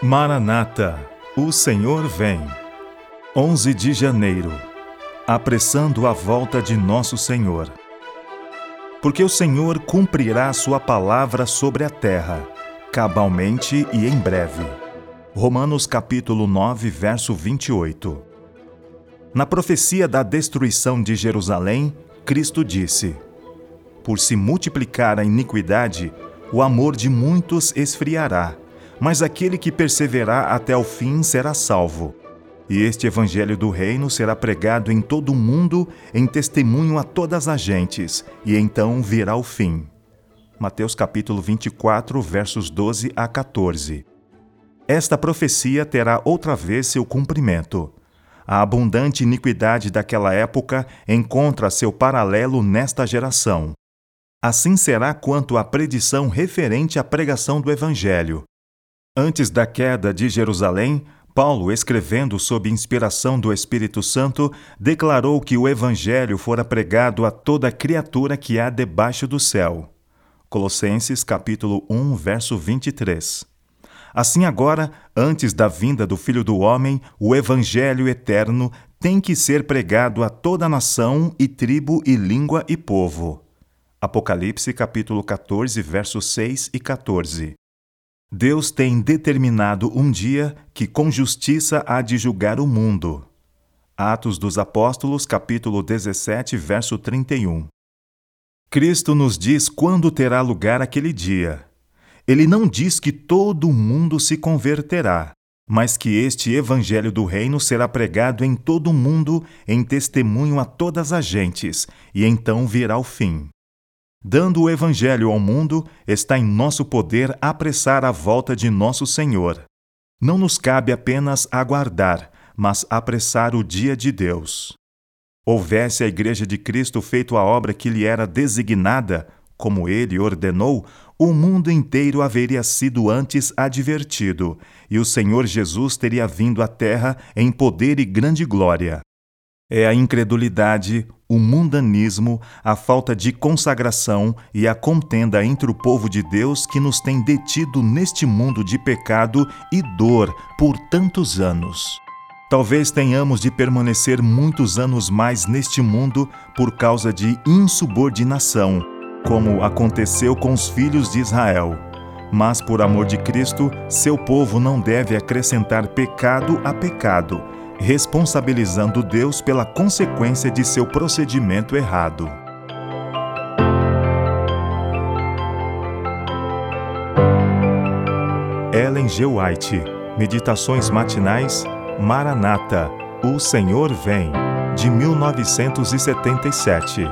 Maranata, o Senhor vem. 11 de janeiro. Apressando a volta de nosso Senhor. Porque o Senhor cumprirá sua palavra sobre a terra, cabalmente e em breve. Romanos capítulo 9, verso 28. Na profecia da destruição de Jerusalém, Cristo disse: Por se multiplicar a iniquidade, o amor de muitos esfriará, mas aquele que perseverar até o fim será salvo. E este evangelho do reino será pregado em todo o mundo em testemunho a todas as gentes, e então virá o fim. Mateus capítulo 24, versos 12 a 14. Esta profecia terá outra vez seu cumprimento. A abundante iniquidade daquela época encontra seu paralelo nesta geração. Assim será quanto à predição referente à pregação do Evangelho. Antes da queda de Jerusalém, Paulo, escrevendo sob inspiração do Espírito Santo, declarou que o Evangelho fora pregado a toda criatura que há debaixo do céu. Colossenses capítulo 1, verso 23. Assim agora, antes da vinda do Filho do Homem, o Evangelho eterno tem que ser pregado a toda nação e tribo e língua e povo. Apocalipse capítulo 14, versos 6 e 14. Deus tem determinado um dia que com justiça há de julgar o mundo. Atos dos Apóstolos, capítulo 17, verso 31. Cristo nos diz quando terá lugar aquele dia. Ele não diz que todo mundo se converterá, mas que este evangelho do reino será pregado em todo o mundo em testemunho a todas as gentes, e então virá o fim. Dando o Evangelho ao mundo, está em nosso poder apressar a volta de nosso Senhor. Não nos cabe apenas aguardar, mas apressar o dia de Deus. Houvesse a Igreja de Cristo feito a obra que lhe era designada, como ele ordenou, o mundo inteiro haveria sido antes advertido, e o Senhor Jesus teria vindo à terra em poder e grande glória. É a incredulidade, o mundanismo, a falta de consagração e a contenda entre o povo de Deus que nos tem detido neste mundo de pecado e dor por tantos anos. Talvez tenhamos de permanecer muitos anos mais neste mundo por causa de insubordinação, como aconteceu com os filhos de Israel. Mas, por amor de Cristo, seu povo não deve acrescentar pecado a pecado responsabilizando Deus pela consequência de seu procedimento errado. Ellen G. White, Meditações Matinais, Maranata, O Senhor Vem, de 1977.